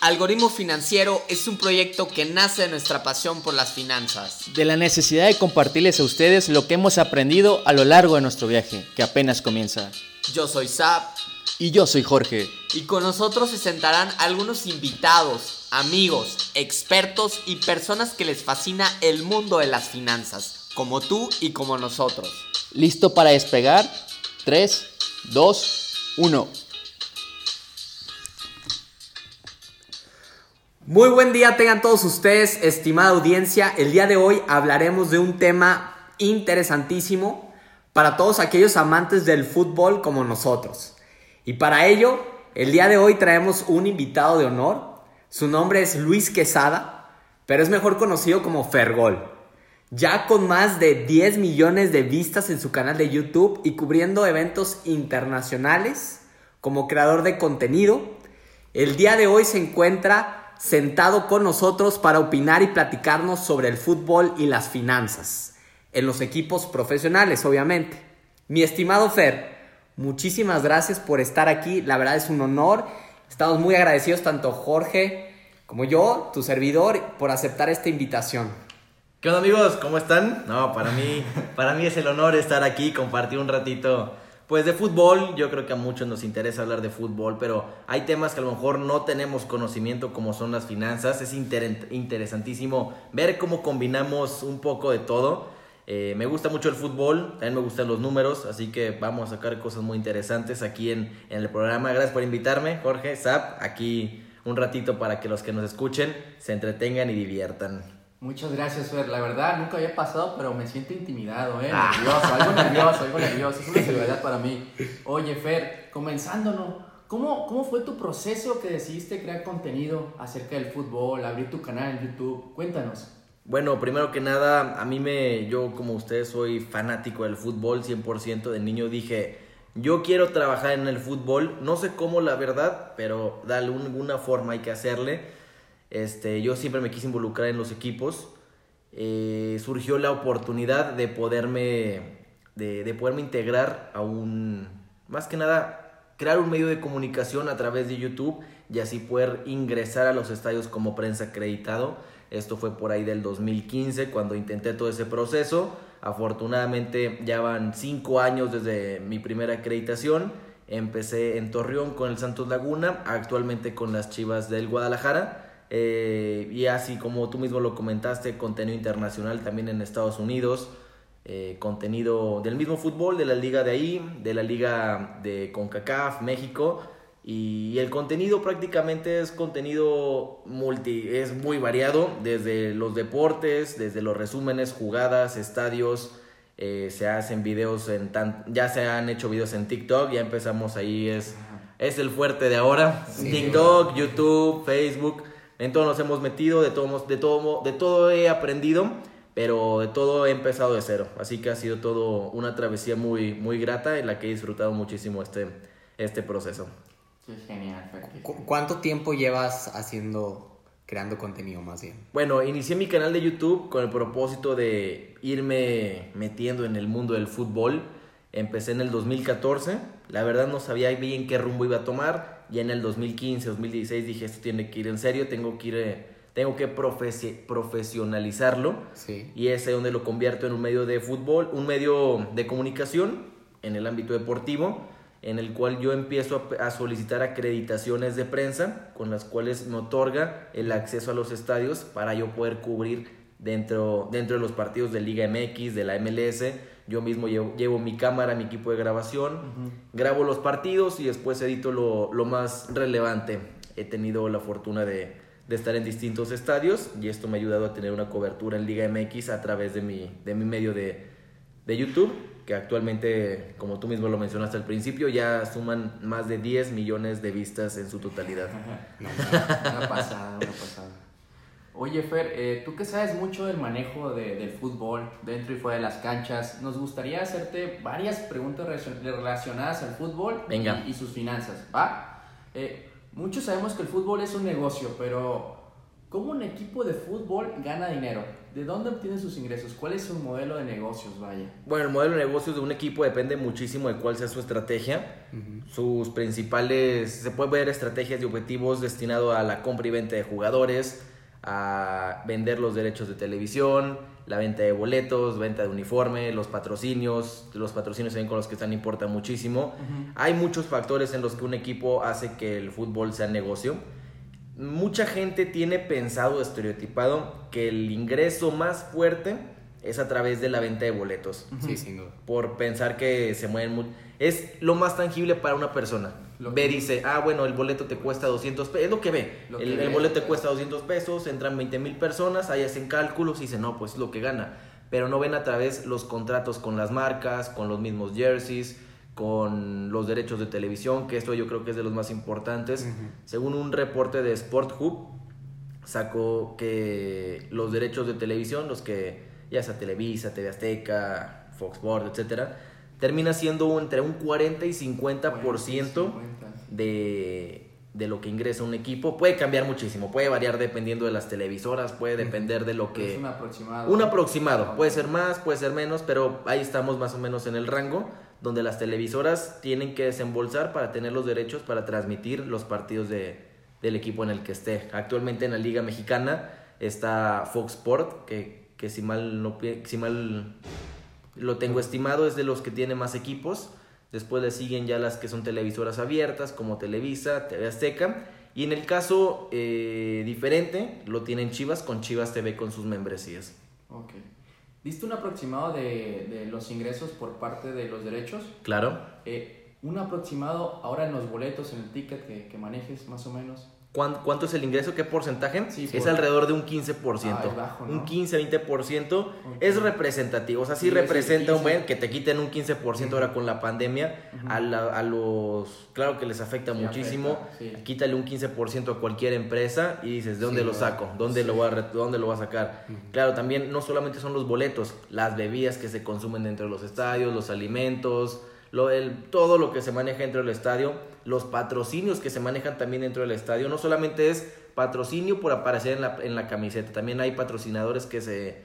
Algoritmo Financiero es un proyecto que nace de nuestra pasión por las finanzas. De la necesidad de compartirles a ustedes lo que hemos aprendido a lo largo de nuestro viaje, que apenas comienza. Yo soy Zap. Y yo soy Jorge. Y con nosotros se sentarán algunos invitados, amigos, expertos y personas que les fascina el mundo de las finanzas, como tú y como nosotros. ¿Listo para despegar? 3, 2, 1. Muy buen día tengan todos ustedes, estimada audiencia. El día de hoy hablaremos de un tema interesantísimo para todos aquellos amantes del fútbol como nosotros. Y para ello, el día de hoy traemos un invitado de honor. Su nombre es Luis Quesada, pero es mejor conocido como Fergol. Ya con más de 10 millones de vistas en su canal de YouTube y cubriendo eventos internacionales como creador de contenido, el día de hoy se encuentra sentado con nosotros para opinar y platicarnos sobre el fútbol y las finanzas, en los equipos profesionales, obviamente. Mi estimado Fer, muchísimas gracias por estar aquí, la verdad es un honor. Estamos muy agradecidos tanto Jorge como yo, tu servidor, por aceptar esta invitación. ¿Qué onda amigos? ¿Cómo están? No, para mí, para mí es el honor estar aquí, compartir un ratito pues de fútbol, yo creo que a muchos nos interesa hablar de fútbol, pero hay temas que a lo mejor no tenemos conocimiento como son las finanzas. Es interesantísimo ver cómo combinamos un poco de todo. Eh, me gusta mucho el fútbol, también me gustan los números, así que vamos a sacar cosas muy interesantes aquí en, en el programa. Gracias por invitarme, Jorge, Zap, aquí un ratito para que los que nos escuchen se entretengan y diviertan. Muchas gracias, Fer. La verdad, nunca había pasado, pero me siento intimidado, ¿eh? Ah. Nervioso, algo nervioso, algo nervioso. Es una seguridad para mí. Oye, Fer, comenzándonos, ¿cómo, ¿cómo fue tu proceso que decidiste crear contenido acerca del fútbol, abrir tu canal en YouTube? Cuéntanos. Bueno, primero que nada, a mí me, yo como ustedes soy fanático del fútbol 100%, de niño dije, yo quiero trabajar en el fútbol, no sé cómo la verdad, pero de alguna forma hay que hacerle. Este, yo siempre me quise involucrar en los equipos. Eh, surgió la oportunidad de poderme, de, poderme integrar a un, más que nada, crear un medio de comunicación a través de YouTube y así poder ingresar a los estadios como prensa acreditado. Esto fue por ahí del 2015 cuando intenté todo ese proceso. Afortunadamente ya van cinco años desde mi primera acreditación. Empecé en Torreón con el Santos Laguna, actualmente con las Chivas del Guadalajara. Eh, y así como tú mismo lo comentaste, contenido internacional también en Estados Unidos, eh, contenido del mismo fútbol, de la liga de ahí, de la liga de CONCACAF, México. Y, el contenido prácticamente es contenido multi, es muy variado, desde los deportes, desde los resúmenes, jugadas, estadios, eh, se hacen videos en tan, ya se han hecho videos en TikTok, ya empezamos ahí, es, es el fuerte de ahora, TikTok, YouTube, Facebook, en todo nos hemos metido, de todo, de todo, de todo he aprendido, pero de todo he empezado de cero. Así que ha sido todo una travesía muy, muy grata en la que he disfrutado muchísimo este, este proceso. genial. ¿Cuánto tiempo llevas haciendo, creando contenido más bien? Bueno, inicié mi canal de YouTube con el propósito de irme metiendo en el mundo del fútbol. Empecé en el 2014. La verdad no sabía bien qué rumbo iba a tomar y en el 2015, 2016 dije, esto tiene que ir en serio, tengo que ir, eh, tengo que profesionalizarlo. Y es donde lo convierto en un medio de fútbol, un medio de comunicación en el ámbito deportivo, en el cual yo empiezo a, solicitar acreditaciones de prensa, con las cuales me otorga el acceso a los estadios para yo poder cubrir dentro, dentro de los partidos de Liga MX, de la MLS, yo mismo llevo, mi cámara, mi equipo de grabación, grabo los partidos y después edito lo, más relevante. He tenido la fortuna de, estar en distintos estadios y esto me ha ayudado a tener una cobertura en Liga MX a través de mi, de mi medio de, YouTube, que actualmente, como tú mismo lo mencionaste al principio, ya suman más de 10 millones de vistas en su totalidad. una pasada, una pasada. Oye, Fer, eh, tú que sabes mucho del manejo de, del fútbol dentro y fuera de las canchas, nos gustaría hacerte varias preguntas relacionadas al fútbol Y, sus finanzas, ¿va? Eh, muchos sabemos que el fútbol es un negocio, pero ¿Cómo un equipo de fútbol gana dinero? ¿De dónde obtiene sus ingresos? ¿Cuál es su modelo de negocios, vaya? Bueno, el modelo de negocios de un equipo depende muchísimo de cuál sea su estrategia. Sus principales, se puede ver estrategias y objetivos destinados a la compra y venta de jugadores, a vender los derechos de televisión, la venta de boletos, venta de uniforme, los patrocinios, los patrocinios también con los que están importan muchísimo. Hay muchos factores en los que un equipo hace que el fútbol sea negocio. Mucha gente tiene pensado, estereotipado, que el ingreso más fuerte es a través de la venta de boletos. Sí, sin duda. Por pensar que se mueven mucho. Es lo más tangible para una persona. Lo ve, que- dice, ah, bueno, el boleto te cuesta 200 pesos. Es lo que ve. Lo el, que el ve, boleto te cuesta 200 pesos, entran 20 mil personas, ahí hacen cálculos y dicen, no, pues es lo que gana. Pero no ven a través los contratos con las marcas, con los mismos jerseys, con los derechos de televisión, que esto yo creo que es de los más importantes. Según un reporte de Sport Hub, sacó que los derechos de televisión, los que ya sea Televisa, TV Azteca, Fox Sports, etcétera, termina siendo entre un 40 y 50% 50. de, de lo que ingresa un equipo. Puede cambiar muchísimo, puede variar dependiendo de las televisoras, puede depender de lo que... es un aproximado. Un aproximado, puede ser más, puede ser menos, pero ahí estamos más o menos en el rango donde las televisoras tienen que desembolsar para tener los derechos para transmitir los partidos de, del equipo en el que esté. Actualmente en la Liga Mexicana está Fox Sport, que, que si, mal no, si mal lo tengo estimado es de los que tiene más equipos. Después le siguen ya las que son televisoras abiertas como Televisa, TV Azteca. Y en el caso eh, diferente lo tienen Chivas con Chivas TV con sus membresías. Ok. ¿Diste un aproximado de, de los ingresos por parte de los derechos? Claro. Eh, un aproximado ahora en los boletos, en el ticket que, que manejes, más o menos. ¿Cuán- ¿Cuánto es el ingreso? ¿Qué porcentaje? Sí, es alrededor de un 15%. Ah, es bajo, ¿no? Un 15-20%. Es representativo. O sea, sí, representa un 15. buen que te quiten un 15% ahora con la pandemia. a, la- a los. Claro que les afecta Sí, muchísimo. afecta. Quítale un 15% a cualquier empresa y dices, ¿de dónde lo saco? ¿Dónde, lo voy a, ¿Dónde lo voy a sacar? Claro, también no solamente son los boletos, las bebidas que se consumen dentro de los estadios, los alimentos, lo, el, todo lo que se maneja dentro del estadio, los patrocinios que se manejan también dentro del estadio. No solamente es patrocinio por aparecer en la, en la camiseta, también hay patrocinadores que se,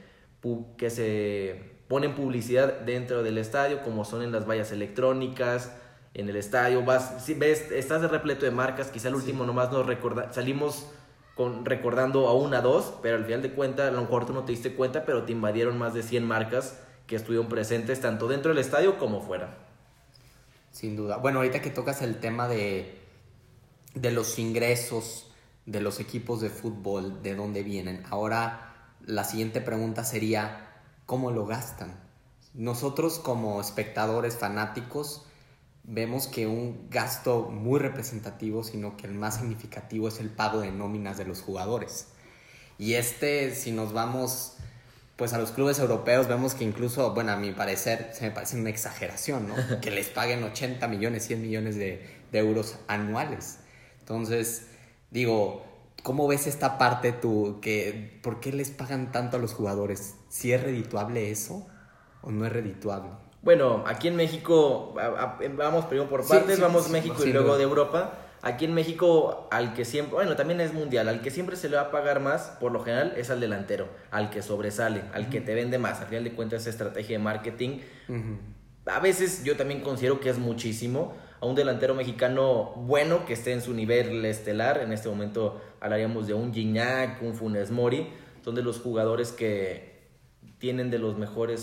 que se ponen publicidad dentro del estadio, como son en las vallas electrónicas, en el estadio, vas, si ves, estás de repleto de marcas, quizá el último nomás nos recorda, salimos con, recordando a una, dos, pero al final de cuentas, a lo mejor tú no te diste cuenta, pero te invadieron más de 100 marcas que estuvieron presentes tanto dentro del estadio como fuera. Sin duda. Bueno, ahorita que tocas el tema de, de los ingresos de los equipos de fútbol, de dónde vienen. Ahora la siguiente pregunta sería, ¿cómo lo gastan? Nosotros como espectadores fanáticos vemos que un gasto muy representativo, sino que el más significativo es el pago de nóminas de los jugadores. Y este, si nos vamos pues a los clubes europeos vemos que incluso, bueno, a mi parecer, se me parece una exageración, ¿no? Que les paguen 80 millones, 100 millones de, de euros anuales. Entonces, digo, ¿cómo ves esta parte tú? Que, ¿Por qué les pagan tanto a los jugadores? ¿Si es redituable eso o no es redituable? Bueno, aquí en México, a- a- vamos primero por partes, sí, vamos sí, México y luego de Europa. Aquí en México, al que siempre, bueno, también es mundial, al que siempre se le va a pagar más, por lo general, es al delantero, al que sobresale, al que te vende más. Al final de cuentas, es estrategia de marketing. A veces yo también considero que es muchísimo. A un delantero mexicano bueno que esté en su nivel estelar, en este momento hablaríamos de un Gignac, un Funes Mori, son de los jugadores que tienen de los mejores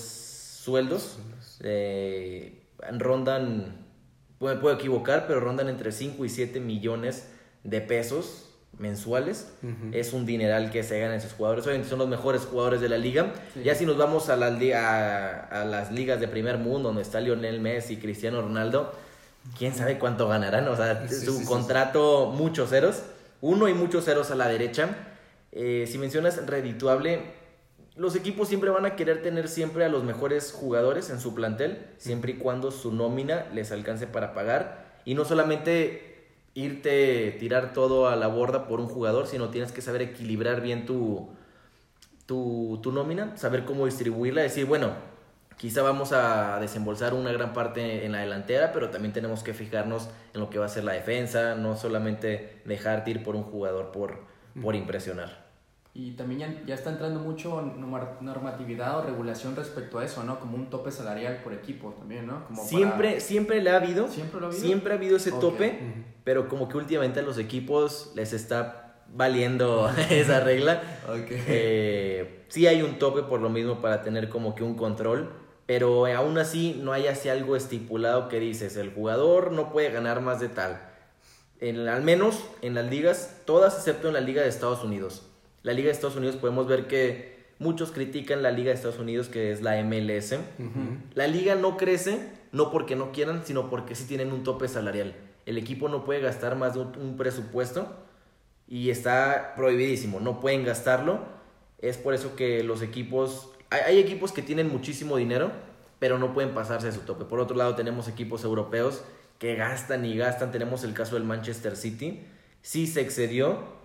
sueldos. eh, rondan, me puedo equivocar, pero rondan entre 5 y 7 millones de pesos mensuales. Es un dineral que se ganan esos jugadores. Obviamente son los mejores jugadores de la liga. Sí. Ya si nos vamos a las, li- a, a las ligas de primer mundo, donde está Lionel Messi, Cristiano Ronaldo, quién sabe cuánto ganarán. O sea, Sí, su sí, contrato, muchos ceros. Uno y muchos ceros a la derecha. Eh, si mencionas redituable, los equipos siempre van a querer tener siempre a los mejores jugadores en su plantel, siempre y cuando su nómina les alcance para pagar. Y no solamente irte, tirar todo a la borda por un jugador, sino tienes que saber equilibrar bien tu, tu, tu nómina, saber cómo distribuirla, decir, bueno, quizá vamos a desembolsar una gran parte en la delantera, pero también tenemos que fijarnos en lo que va a ser la defensa, no solamente dejarte ir por un jugador por, por impresionar. Y también ya, ya está entrando mucho norma- normatividad o regulación respecto a eso, ¿no? Como un tope salarial por equipo también, ¿no? Como para- Siempre, siempre le ha habido. ¿Siempre lo ha habido? Siempre ha habido ese tope, pero como que últimamente a los equipos les está valiendo esa regla. Ok. Eh, sí hay un tope por lo mismo para tener como que un control, pero aún así no hay así algo estipulado que dices, el jugador no puede ganar más de tal. En- al menos en las ligas, todas excepto en la Liga de Estados Unidos. La Liga de Estados Unidos podemos ver que muchos critican la Liga de Estados Unidos que es la MLS. La liga no crece, no porque no quieran, sino porque sí tienen un tope salarial. El equipo no puede gastar más de un, presupuesto y está prohibidísimo, no pueden gastarlo. Es por eso que los equipos, hay, hay equipos que tienen muchísimo dinero, pero no pueden pasarse de su tope. Por otro lado, tenemos equipos europeos que gastan y gastan. Tenemos el caso del Manchester City. Sí se excedió,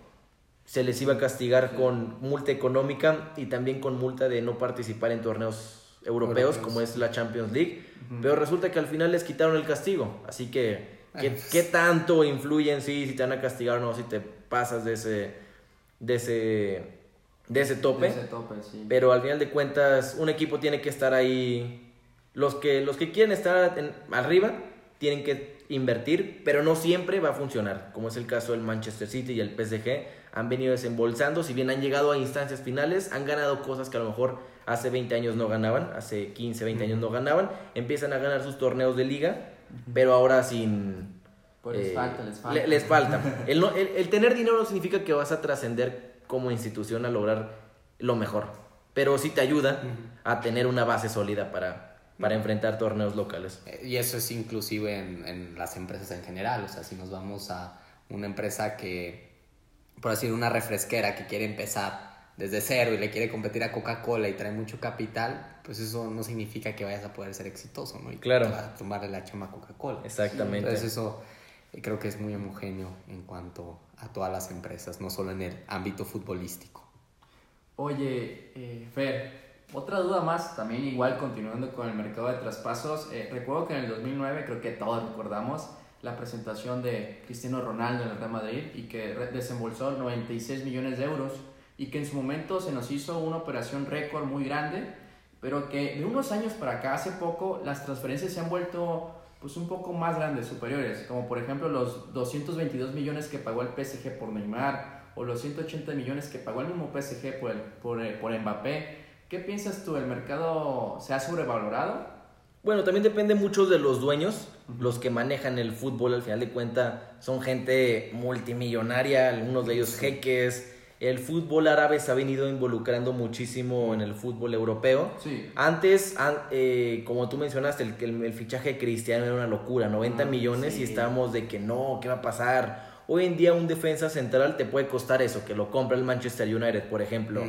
se les iba a castigar con multa económica y también con multa de no participar en torneos europeos, Europeos. como es la Champions League. Pero resulta que al final les quitaron el castigo. Así que, ¿qué, qué tanto influye en sí si te van a castigar o no, si te pasas de ese, de ese, de ese tope? Ese tope, sí. Pero al final de cuentas, un equipo tiene que estar ahí. Los que, los que quieren estar en- arriba tienen que invertir, pero no siempre va a funcionar. Como es el caso del Manchester City y el PSG. Han venido desembolsando, si bien han llegado a instancias finales, han ganado cosas que a lo mejor hace 20 años no ganaban, hace 15, 20 años no ganaban. Empiezan a ganar sus torneos de liga, pero ahora sin. Pues les falta, les falta. le- les falta. El, no- el- el tener dinero no significa que vas a trascender como institución a lograr lo mejor. Pero sí te ayuda a tener una base sólida para, para enfrentar torneos locales. Eh, Y eso es inclusive en, en las empresas en general. O sea, si nos vamos a una empresa que, por así decir, una refresquera que quiere empezar desde cero y le quiere competir a Coca-Cola y trae mucho capital, pues eso no significa que vayas a poder ser exitoso, ¿no? Y Claro. te vas a tomarle la chama a Coca-Cola. Exactamente. Entonces eso eh, creo que es muy homogéneo en cuanto a todas las empresas, no solo en el ámbito futbolístico. Oye, eh, Fer, otra duda más, también igual continuando con el mercado de traspasos. eh, recuerdo que en el 2009, creo que todos recordamos, la presentación de Cristiano Ronaldo en el Real Madrid y que desembolsó 96 millones de euros y que en su momento se nos hizo una operación récord muy grande, pero que de unos años para acá, hace poco, las transferencias se han vuelto pues un poco más grandes, superiores, como por ejemplo los 222 millones que pagó el PSG por Neymar o los 180 millones que pagó el mismo PSG por, el, por, eh, por Mbappé. ¿Qué piensas tú? ¿El mercado se ha sobrevalorado? Bueno, también depende mucho de los dueños, los que manejan el fútbol, al final de cuentas son gente multimillonaria, algunos de ellos jeques. El fútbol árabe se ha venido involucrando muchísimo en el fútbol europeo. Sí. Antes, an- eh, como tú mencionaste, el, el, el fichaje de Cristiano era una locura, 90 Ah, millones y estábamos de que no, ¿qué va a pasar? Hoy en día un defensa central te puede costar eso, que lo compra el Manchester United, por ejemplo.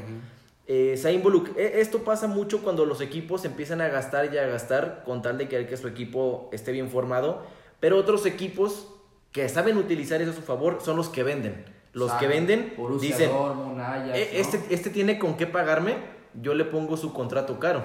Eh, se ha eh, Esto pasa mucho cuando los equipos empiezan a gastar y a gastar con tal de querer que su equipo esté bien formado, pero otros equipos que saben utilizar eso a su favor son los que venden. Los que venden dicen, Dortmund, Ajax, "Eh, ¿no? este, este tiene con qué pagarme, yo le pongo su contrato caro.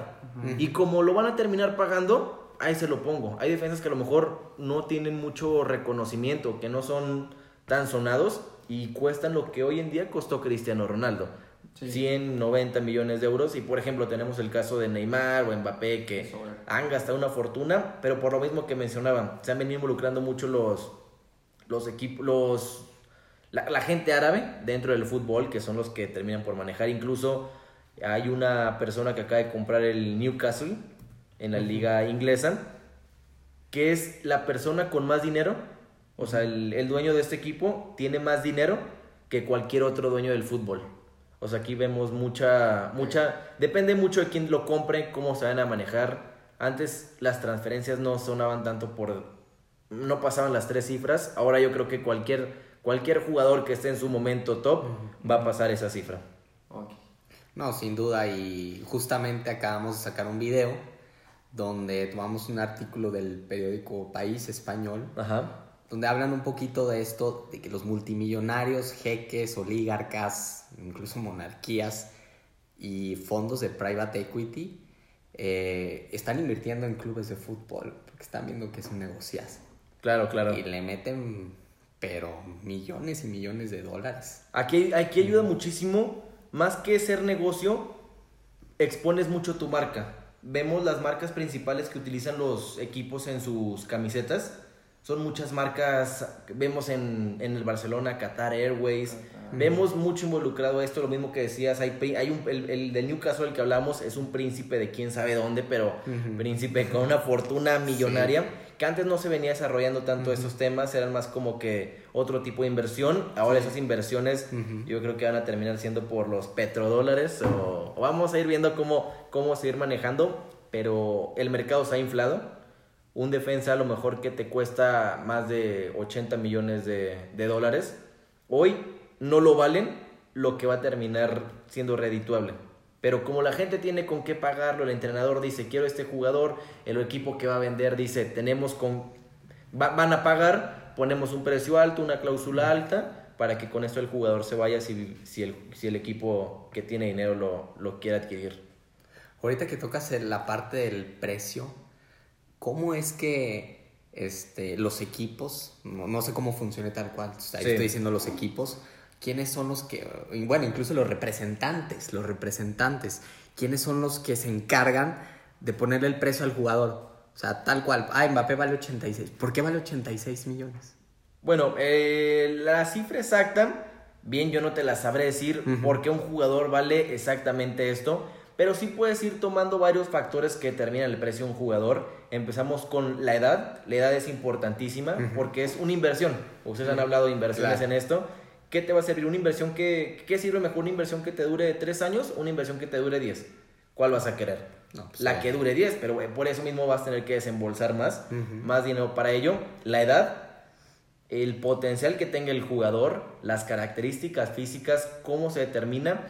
Y como lo van a terminar pagando, ahí se lo pongo. Hay defensas que a lo mejor no tienen mucho reconocimiento, que no son tan sonados y cuestan lo que hoy en día costó Cristiano Ronaldo. Sí. 190 millones de euros. Y por ejemplo tenemos el caso de Neymar o Mbappé que han gastado una fortuna, pero por lo mismo que mencionaban, se han venido involucrando mucho los los equipos los la, la gente árabe dentro del fútbol que son los que terminan por manejar. Incluso hay una persona que acaba de comprar el Newcastle en la liga inglesa que es la persona con más dinero. O sea el, el dueño de este equipo tiene más dinero que cualquier otro dueño del fútbol o sea aquí vemos mucha mucha depende mucho de quién lo compre cómo se van a manejar antes las transferencias no sonaban tanto por no pasaban las tres cifras. Ahora yo creo que cualquier, cualquier jugador que esté en su momento top va a pasar esa cifra. Ok. No, sin duda, y justamente acabamos de sacar un video donde tomamos un artículo del periódico País Español, Ajá. Donde hablan un poquito de esto, de que los multimillonarios, jeques, oligarcas, incluso monarquías y fondos de private equity eh, están invirtiendo en clubes de fútbol, porque están viendo que es un negociazo. Claro, claro. Y le meten, pero millones y millones de dólares. Aquí, aquí ayuda muchísimo más que ser negocio, expones mucho tu marca. Vemos las marcas principales que utilizan los equipos en sus camisetas. Son muchas marcas, vemos en, en el Barcelona, Qatar Airways, vemos mucho involucrado esto, lo mismo que decías, hay, hay un, el, el del Newcastle del que hablamos es un príncipe de quién sabe dónde, pero príncipe con una fortuna millonaria, que antes no se venía desarrollando tanto esos temas, eran más como que otro tipo de inversión, ahora esas inversiones yo creo que van a terminar siendo por los petrodólares o, o vamos a ir viendo cómo, cómo seguir manejando, pero el mercado se ha inflado, un defensa a lo mejor que te cuesta más de 80 millones de, de dólares, hoy no lo valen lo que va a terminar siendo redituable. Pero como la gente tiene con qué pagarlo, el entrenador dice, quiero este jugador, el equipo que va a vender dice, tenemos con... va- van a pagar, ponemos un precio alto, una cláusula alta, para que con esto el jugador se vaya si, si, el, si el equipo que tiene dinero lo, lo quiere adquirir. Ahorita que tocas la parte del precio, ¿cómo es que este, los equipos, no, no sé cómo funciona tal cual, Sí. estoy diciendo los equipos, ¿quiénes son los que, bueno, incluso los representantes, los representantes, ¿quiénes son los que se encargan de ponerle el precio al jugador? O sea, tal cual, ah, Mbappé vale 86, ¿por qué vale 86 millones? Bueno, eh, la cifra exacta, bien yo no te la sabré decir por qué un jugador vale exactamente esto, pero sí puedes ir tomando varios factores que determinan el precio de un jugador. Empezamos con la edad, la edad es importantísima porque es una inversión. Ustedes han hablado de inversiones Claro. en esto. ¿Qué te va a servir? ¿Una inversión que, qué sirve mejor? ¿Una inversión que te dure 3 años o una inversión que te dure 10? ¿Cuál vas a querer? No, pues, la que dure 10, pero eh, por eso mismo vas a tener que desembolsar más, más dinero para ello. La edad, el potencial que tenga el jugador, las características físicas, cómo se determina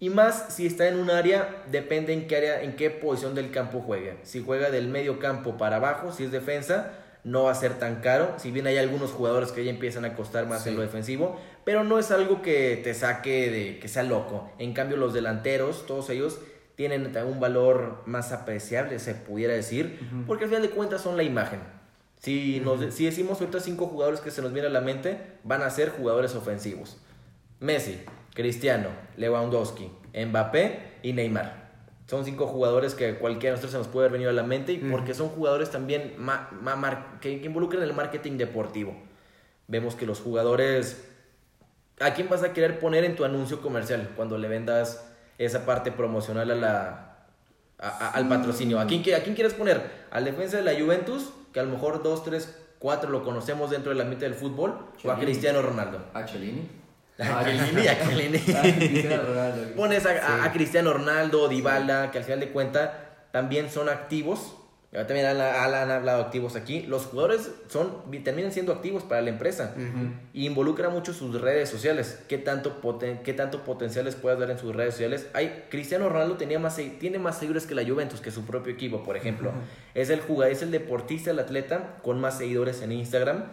y más si está en un área, depende en qué área, en qué posición del campo juegue. Si juega del medio campo para abajo, si es defensa, no va a ser tan caro. Si bien hay algunos jugadores que ya empiezan a costar más Sí. en lo defensivo, pero no es algo que te saque de que sea loco. En cambio, los delanteros, todos ellos tienen un valor más apreciable, se pudiera decir, porque al final de cuentas son la imagen. Si, nos, si decimos ahorita cinco jugadores que se nos viene a la mente, van a ser jugadores ofensivos. Messi, Cristiano, Lewandowski, Mbappé y Neymar. Son cinco jugadores que cualquiera de nosotros se nos puede haber venido a la mente y porque son jugadores también ma- ma- mar- que, que involucran el marketing deportivo. Vemos que los jugadores... ¿A quién vas a querer poner en tu anuncio comercial cuando le vendas esa parte promocional a la, a- a- al patrocinio? ¿A quién, qui- ¿A quién quieres poner? ¿Al defensa de la Juventus? Que a lo mejor dos, tres, cuatro lo conocemos dentro del ambiente del fútbol. ¿O a. Cristiano Ronaldo? ¿A? A Chiellini, a Chiellini. Ah. Pones a, a- a Cristiano Ronaldo, Dybala, que al final de cuenta también son activos. Ya También han, han- han hablado activos aquí. Los jugadores son, terminan siendo activos para la empresa. Y involucra mucho sus redes sociales. ¿Qué tanto, poten- qué tanto potencial les puedes dar en sus redes sociales? Hay, Cristiano Ronaldo tenía más, tiene más seguidores que la Juventus, que su propio equipo, por ejemplo. Es el jugador, es el deportista, el atleta con más seguidores en Instagram.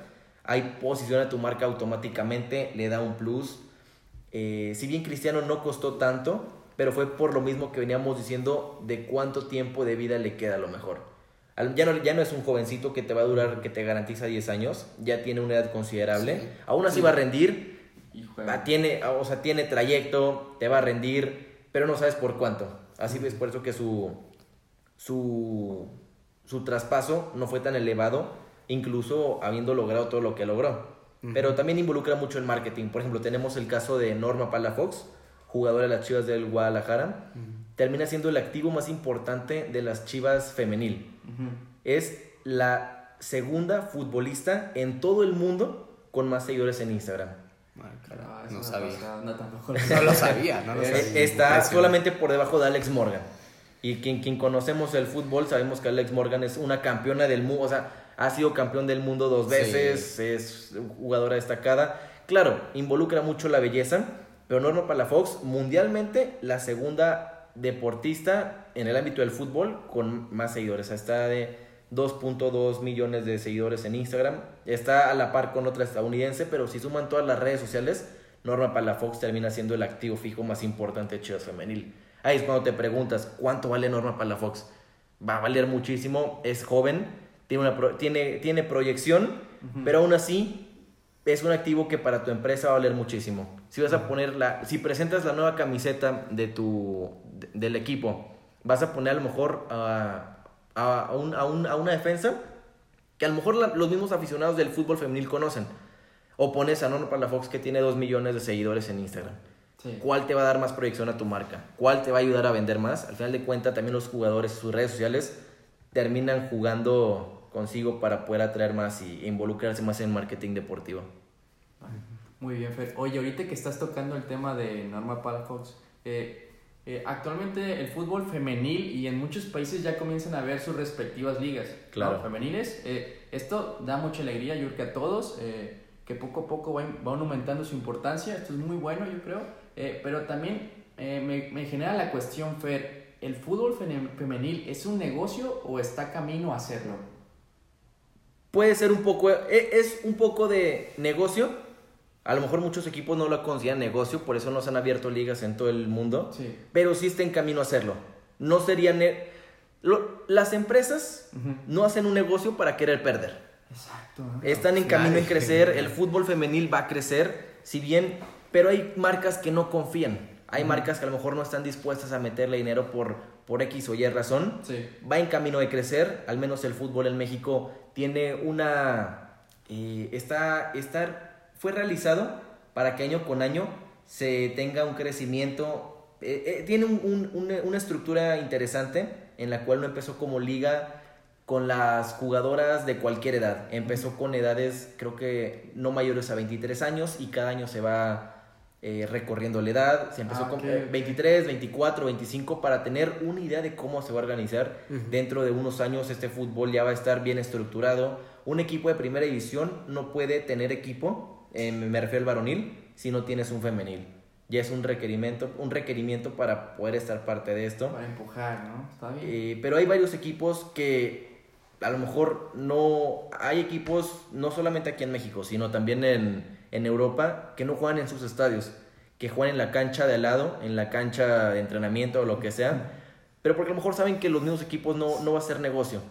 Ahí posiciona tu marca automáticamente, le da un plus. Eh, si bien Cristiano no costó tanto, pero fue por lo mismo que veníamos diciendo de cuánto tiempo de vida le queda a lo mejor. Ya no, ya no es un jovencito que te va a durar, que te garantiza 10 años, ya tiene una edad considerable. Sí. Aún así va a rendir, va- juega. tiene, o sea, tiene trayecto, te va a rendir, pero no sabes por cuánto. Así es por eso que su, su, su traspaso no fue tan elevado, incluso habiendo logrado todo lo que logró. Pero también involucra mucho el marketing. Por ejemplo, tenemos el caso de Norma Palafox, jugadora de las Chivas del Guadalajara. Termina siendo el activo más importante de las Chivas femenil. Es la segunda futbolista en todo el mundo con más seguidores en Instagram. Ah, caray, no sabía. No, tampoco lo No lo sabía, no lo sabía. Está solamente por debajo de Alex Morgan. Y quien, quien conocemos el fútbol, sabemos que Alex Morgan es una campeona del mundo, o sea, ha sido campeón del mundo dos Sí. veces, es jugadora destacada. Claro, involucra mucho la belleza, pero Norma Palafox, mundialmente, la segunda deportista en el ámbito del fútbol con más seguidores. Está de 2.2 millones de seguidores en Instagram. Está a la par con otra estadounidense, pero si suman todas las redes sociales, Norma Palafox termina siendo el activo fijo más importante de Chivas Femenil. Ahí es cuando te preguntas, ¿cuánto vale Norma Palafox? Va a valer muchísimo, es joven, tiene, una tiene, tiene proyección, pero aún así es un activo que para tu empresa va a valer muchísimo. Si vas a poner la, si presentas la nueva camiseta de tu, de- del equipo, vas a poner a lo mejor a, a, a un- a un- a una defensa que a lo mejor la- los mismos aficionados del fútbol femenil conocen. O pones a Nono Palafox que tiene 2 millones de seguidores en Instagram. Sí. ¿Cuál te va a dar más proyección a tu marca? ¿Cuál te va a ayudar a vender más? Al final de cuentas, también los jugadores, sus redes sociales, terminan jugando consigo para poder atraer más y involucrarse más en marketing deportivo. Muy bien, Fer. Oye, ahorita que estás tocando el tema de Norma Palafox, eh, eh, actualmente el fútbol femenil y en muchos países ya comienzan a ver sus respectivas ligas ¿no? Claro. femeniles. Eh, esto da mucha alegría, yo creo que a todos, eh, que poco a poco van, van aumentando su importancia. Esto es muy bueno, yo creo. Eh, pero también eh, me, me genera la cuestión, Fer, ¿el fútbol femenil es un negocio o está camino a hacerlo? Puede ser un poco, e- es un poco de negocio. A lo mejor muchos equipos no lo consideran negocio, por eso no se han abierto ligas en todo el mundo. Sí. Pero sí está en camino a hacerlo. No sería... ne- lo- las empresas no hacen un negocio para querer perder. Exacto. Están en camino en crecer, el fútbol femenil va a crecer, si bien, pero hay marcas que no confían. Hay marcas que a lo mejor no están dispuestas a meterle dinero por, por X o Y razón. Sí. Va en camino de crecer, al menos el fútbol en México tiene una... eh, está, está, fue realizado para que año con año se tenga un crecimiento. eh, eh, tiene un- un- una, una estructura interesante en la cual no empezó como liga con las jugadoras de cualquier edad. Empezó con edades, creo que no mayores a 23 años y cada año se va eh, recorriendo la edad. Se empezó Ah, con ok, eh, ok. 23, 24, 25 para tener una idea de cómo se va a organizar. Dentro de unos años este fútbol ya va a estar bien estructurado. Un equipo de primera división no puede tener equipo, eh, me refiero al varonil, si no tienes un femenil. Ya es un requerimiento, un requerimiento para poder estar parte de esto. Para empujar, ¿no? Está bien. Eh, pero hay varios equipos que a lo mejor no... Hay equipos, no solamente aquí en México, sino también en, en Europa, que no juegan en sus estadios, que juegan en la cancha de al lado, en la cancha de entrenamiento o lo que sea, pero porque a lo mejor saben que los mismos equipos no, no va a ser negocio.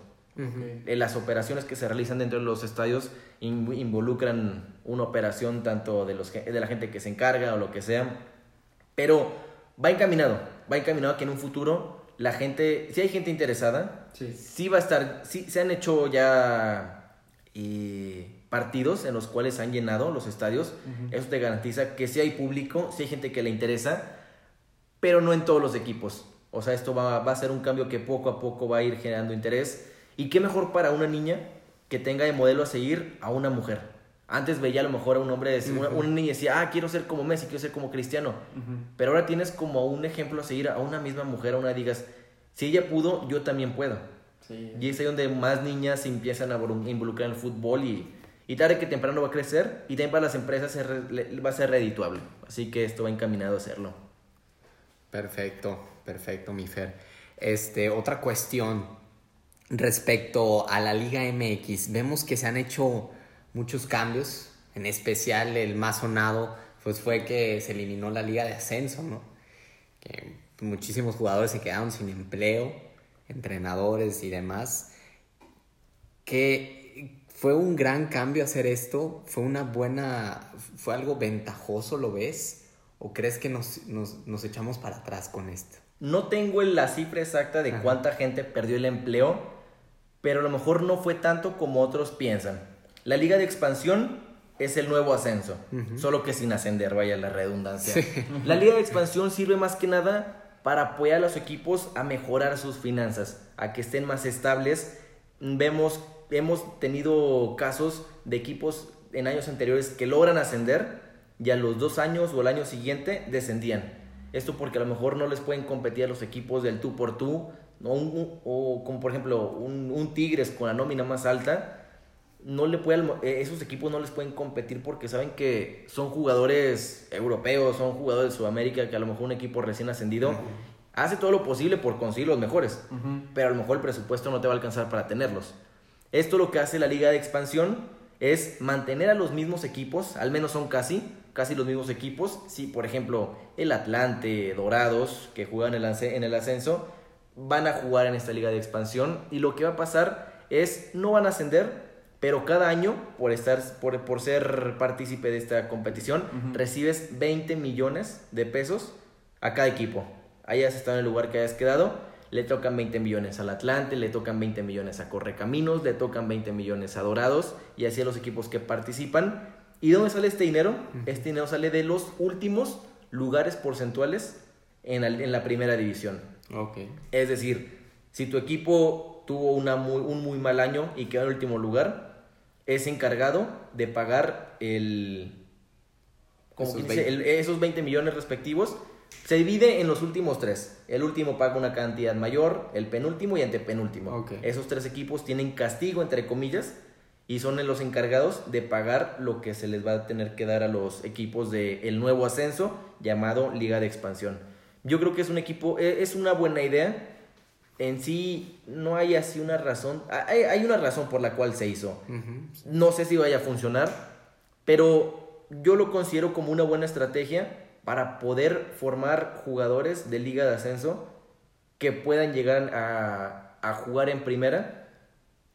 Eh, las operaciones que se realizan dentro de los estadios in- involucran una operación tanto de, los, de la gente que se encarga o lo que sea. Pero va encaminado, va encaminado que en un futuro la gente, si hay gente interesada, Sí. sí va a estar, sí se han hecho ya eh, partidos en los cuales han llenado los estadios. Eso te garantiza que si hay público, si hay gente que le interesa, pero no en todos los equipos. O sea, esto va, va a ser un cambio que poco a poco va a ir generando interés. Y qué mejor para una niña que tenga de modelo a seguir a una mujer. Antes veía a lo mejor a un hombre, una, una niña decía, ah, quiero ser como Messi, quiero ser como Cristiano. Pero ahora tienes como un ejemplo a seguir a una misma mujer, a una digas, si ella pudo, yo también puedo. Sí. Y es ahí donde más niñas se empiezan a vol- involucrar en el fútbol y, y tarde que temprano va a crecer y también para las empresas va a ser redituable. Así que esto va encaminado a hacerlo. Perfecto, perfecto, mi Fer. Este, otra cuestión respecto a la Liga MX. Vemos que se han hecho muchos cambios, en especial el más sonado pues fue que se eliminó la Liga de Ascenso, ¿no? Que muchísimos jugadores se quedaron sin empleo, entrenadores y demás. Que fue un gran cambio hacer esto, fue una buena, fue algo ventajoso, ¿lo ves? ¿O crees que nos, nos, nos echamos para atrás con esto? No tengo la cifra exacta de Ajá. cuánta gente perdió el empleo, pero a lo mejor no fue tanto como otros piensan. La liga de expansión es el nuevo ascenso, solo que sin ascender, vaya la redundancia. La liga de expansión sirve más que nada para apoyar a los equipos a mejorar sus finanzas, a que estén más estables. Vemos, hemos tenido casos de equipos en años anteriores que logran ascender y a los dos años o el año siguiente descendían. Esto porque a lo mejor no les pueden competir a los equipos del tú por tú, o, un- o como por ejemplo un, un Tigres con la nómina más alta, no le puede, eh, esos equipos no les pueden competir porque saben que son jugadores europeos, son jugadores de Sudamérica, que a lo mejor un equipo recién ascendido hace todo lo posible por conseguir los mejores, pero a lo mejor el presupuesto no te va a alcanzar para tenerlos. Esto lo que hace la liga de expansión es mantener a los mismos equipos, al menos son casi, casi los mismos equipos. Si, por ejemplo, el Atlante, Dorados, que juegan en el asce- en el ascenso, van a jugar en esta liga de expansión y lo que va a pasar es no van a ascender, pero cada año, por, estar, por, por ser partícipe de esta competición, recibes 20 millones de pesos a cada equipo. Hayas estado en el lugar que hayas quedado, le tocan 20 millones al Atlante, le tocan 20 millones a Correcaminos, le tocan 20 millones a Dorados y así a los equipos que participan. ¿Y dónde sale este dinero? Este dinero sale de los últimos lugares porcentuales en la, en la primera división. Ok. Es decir, si tu equipo tuvo una muy, un muy mal año y quedó en último lugar, es encargado de pagar el, como Esos dice, el- esos 20 millones respectivos. Se divide en los últimos tres. El último paga una cantidad mayor, el penúltimo y antepenúltimo. Ok. Esos tres equipos tienen castigo, entre comillas, y son los encargados de pagar lo que se les va a tener que dar a los equipos del nuevo ascenso llamado Liga de Expansión. Yo creo que es un equipo, e- es una buena idea. En sí no hay así una razón, hay, hay una razón por la cual se hizo. No sé si vaya a funcionar, pero yo lo considero como una buena estrategia para poder formar jugadores de liga de ascenso que puedan llegar a, a jugar en primera,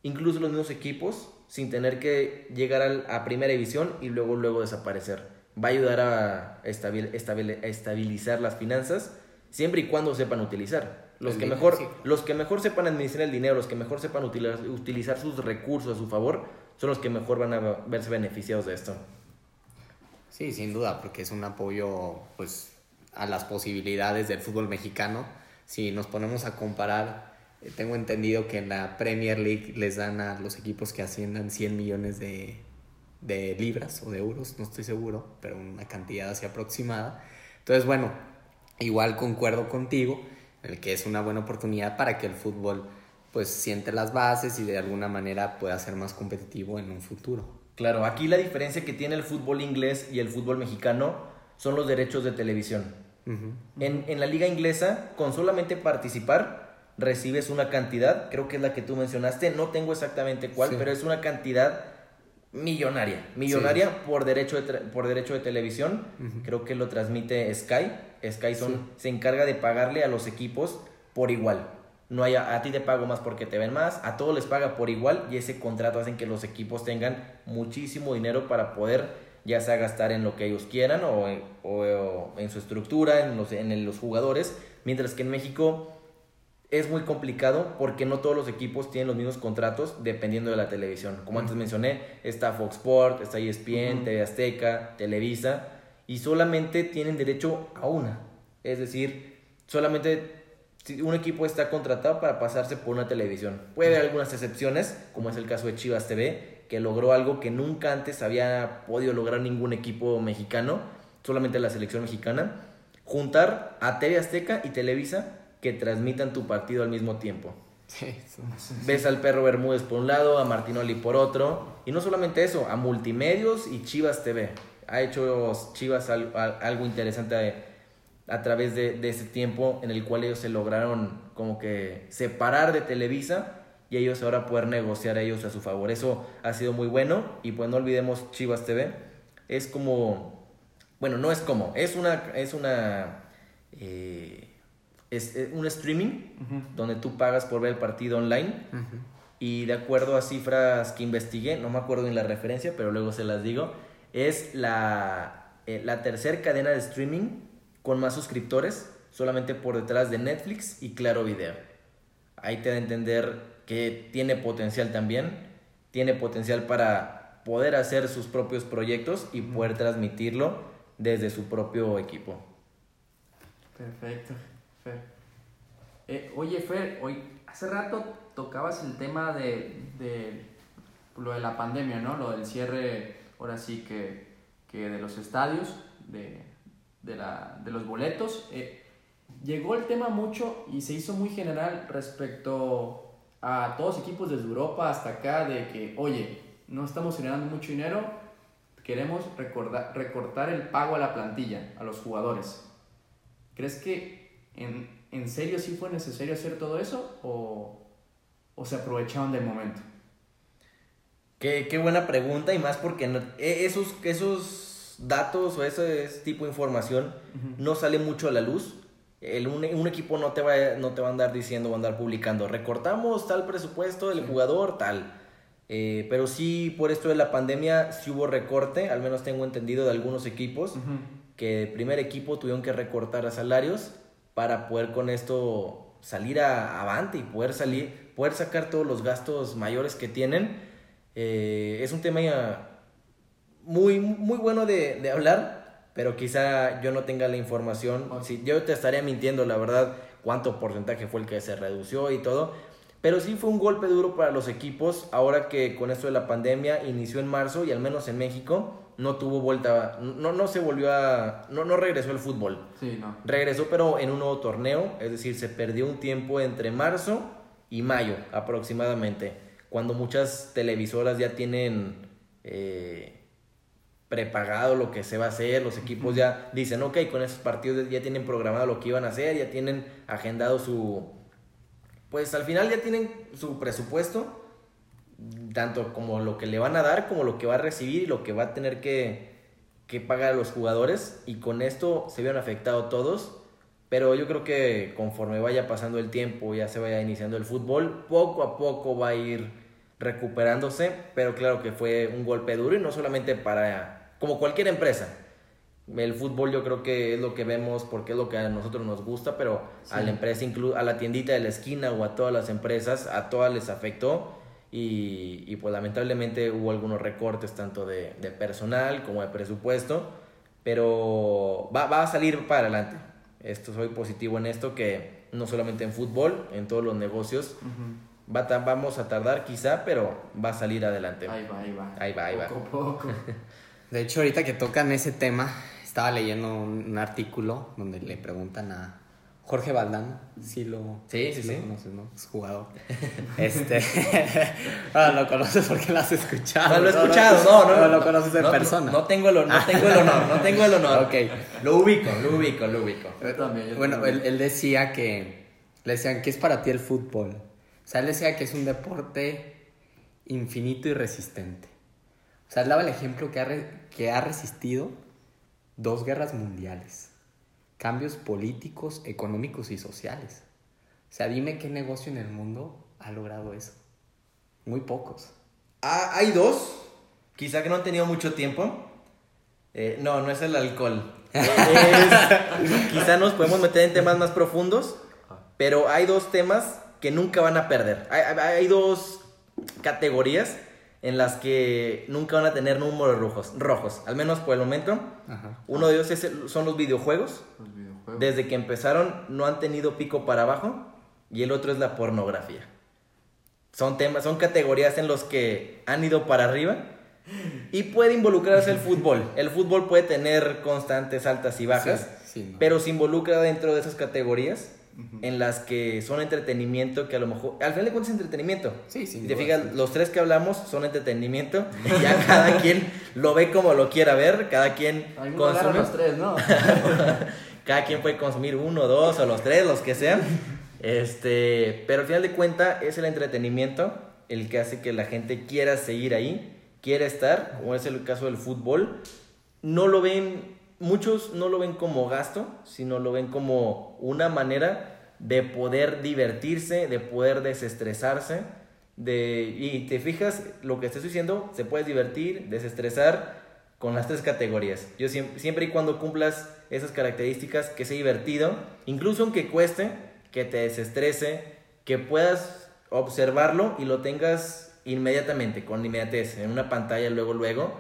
incluso los mismos equipos, sin tener que llegar al- a primera división y luego, luego desaparecer. Va a ayudar a estabil- estabil- a estabilizar las finanzas, siempre y cuando sepan utilizar. Los El que, mejor, sí. los que mejor sepan administrar el dinero, los que mejor sepan utilizar, utilizar sus recursos a su favor, son los que mejor van a verse beneficiados de esto. Sí, sin duda, porque es un apoyo pues a las posibilidades del fútbol mexicano. Si nos ponemos a comparar, eh, tengo entendido que en la Premier League les dan a los equipos que asciendan 100 millones de, de libras o de euros, no estoy seguro, pero una cantidad así aproximada. Entonces, bueno, igual concuerdo contigo, en el que es una buena oportunidad para que el fútbol pues siente las bases y de alguna manera pueda ser más competitivo en un futuro. Claro, aquí la diferencia que tiene el fútbol inglés y el fútbol mexicano son los derechos de televisión. En, en la liga inglesa, con solamente participar, recibes una cantidad, creo que es la que tú mencionaste, no tengo exactamente cuál, Sí. pero es una cantidad millonaria, millonaria por, derecho de por derecho de televisión, creo que lo transmite Sky, Sky son, se encarga de pagarle a los equipos por igual. No hay a, a ti te pago más porque te ven más, a todos les paga por igual y ese contrato hacen que los equipos tengan muchísimo dinero para poder ya sea gastar en lo que ellos quieran o en, o- o en su estructura, en los, en los jugadores, mientras que en México es muy complicado porque no todos los equipos tienen los mismos contratos dependiendo de la televisión. Como antes mencioné, está Fox Sport, está ESPN, TV Azteca, Televisa y solamente tienen derecho a una. Es decir, solamente un equipo está contratado para pasarse por una televisión. Puede haber algunas excepciones, como es el caso de Chivas TV, que logró algo que nunca antes había podido lograr ningún equipo mexicano, solamente la selección mexicana, juntar a TV Azteca y Televisa que transmitan tu partido al mismo tiempo. Sí, eso. Ves al perro Bermúdez por un lado, a Martinoli por otro. Y no solamente eso, a Multimedios y Chivas TV. Ha hecho Chivas al- al- algo interesante a, través de, de ese tiempo en el cual ellos se lograron como que separar de Televisa y ellos ahora poder negociar a ellos a su favor. Eso ha sido muy bueno y pues no olvidemos Chivas TV. Es como, bueno, no es como, es una, es una, eh, es, eh, un streaming donde tú pagas por ver el partido online y de acuerdo a cifras que investigué, no me acuerdo en la referencia, pero luego se las digo, es la, eh, la tercera cadena de streaming con más suscriptores, solamente por detrás de Netflix y Claro Video. Ahí te da a entender que tiene potencial también, tiene potencial para poder hacer sus propios proyectos y poder transmitirlo desde su propio equipo. Perfecto, Fer. Eh, oye, Fer, hoy, hace rato tocabas el tema de, de lo de la pandemia, ¿no? Lo del cierre, ahora sí que, que de los estadios, de, de, la, de los boletos. Eh, llegó el tema mucho y se hizo muy general respecto a todos equipos desde Europa hasta acá de que, oye, no estamos generando mucho dinero, queremos recortar el pago a la plantilla, a los jugadores. ¿Crees que en, en serio sí fue necesario hacer todo eso o, o se aprovecharon del momento? Qué, qué buena pregunta y más porque no- e- esos, esos datos o ese, tipo de información no sale mucho a la luz. El, un, un equipo no te, va, no te va a andar diciendo o andar publicando, recortamos tal presupuesto del jugador, tal. Eh, pero sí, por esto de la pandemia, sí hubo recorte, al menos tengo entendido de algunos equipos, que el primer equipo tuvieron que recortar a salarios para poder con esto salir a, avante y poder salir, poder sacar todos los gastos mayores que tienen. Eh, es un tema muy, muy bueno de, de, hablar, pero quizá yo no tenga la información. Sí, yo te estaría mintiendo, la verdad, cuánto porcentaje fue el que se redució y todo. Pero sí fue un golpe duro para los equipos ahora que con esto de la pandemia inició en marzo y al menos en México no tuvo vuelta, no, no se volvió a, no, no regresó el fútbol. Sí, no. Regresó pero en un nuevo torneo, es decir, se perdió un tiempo entre marzo y mayo aproximadamente, cuando muchas televisoras ya tienen eh, prepagado lo que se va a hacer, los equipos ya dicen, ok, con esos partidos ya tienen programado lo que iban a hacer, ya tienen agendado su... Pues al final ya tienen su presupuesto tanto como lo que le van a dar, como lo que va a recibir y lo que va a tener que, que pagar a los jugadores. Y con esto se vieron afectados todos. Pero yo creo que conforme vaya pasando el tiempo, ya se vaya iniciando el fútbol, poco a poco va a ir recuperándose. Pero claro que fue un golpe duro y no solamente para, como cualquier empresa. El fútbol yo creo que es lo que vemos porque es lo que a nosotros nos gusta, pero a la empresa, a la tiendita de la esquina o a todas las empresas, a todas les afectó y, pues lamentablemente hubo algunos recortes tanto de, personal como de presupuesto, pero va, va, a salir para adelante. Esto soy positivo en esto que no solamente en fútbol, en todos los negocios. Va vamos a tardar quizá, pero va a salir adelante. Ahí va, ahí va. Ahí va, ahí poco, Poco. De hecho, ahorita que tocan ese tema, estaba leyendo un artículo donde le preguntan a, Jorge Valdán, sí lo, sí, sí, sí. conoces, ¿no? Es jugador. este, ah, lo conoces porque lo has escuchado. No lo he escuchado, no, no, no, lo conoces en persona. No, tengo el, no tengo el honor, no tengo el honor. ok. Lo ubico, lo ubico, lo ubico. bueno, él, él, decía que, le decían, ¿qué es para ti el fútbol? O sea, él decía que es un deporte infinito y resistente. O sea, él daba el ejemplo que ha, que ha resistido dos guerras mundiales cambios políticos, económicos y sociales. O sea, dime qué negocio en el mundo ha logrado eso. Muy pocos. Ah, hay dos, quizá que no han tenido mucho tiempo. Eh, no, no es el alcohol. quizá nos podemos meter en temas más profundos, pero hay dos temas que nunca van a perder. Hay, hay dos categorías en las que nunca van a tener números rojos, rojos al menos por el momento. Uno de ellos es son los videojuegos. Desde que empezaron no han tenido pico para abajo y el otro es la pornografía. Son temas, son categorías en los que han ido para arriba y puede involucrarse el fútbol. El fútbol puede tener constantes altas y bajas, pero se involucra dentro de esas categorías en las que son entretenimiento, que a lo mejor, al final de cuentas es entretenimiento. Sí, sí. Si te fijas, los tres que hablamos son entretenimiento, ya cada quien lo ve como lo quiera ver, cada quien consume. los tres, ¿no? cada quien puede consumir uno, dos o los tres, los que sean. Este, pero al final de cuentas es el entretenimiento el que hace que la gente quiera seguir ahí, quiera estar, como es el caso del fútbol. No lo ven muchos no lo ven como gasto, sino lo ven como una manera de poder divertirse, de poder desestresarse. De, y te fijas, lo que estoy diciendo, se puede divertir, desestresar con las tres categorías. Yo siempre, siempre y cuando cumplas esas características, que sea divertido, incluso aunque cueste, que te desestrese, que puedas observarlo y lo tengas inmediatamente, con inmediatez, en una pantalla luego, luego.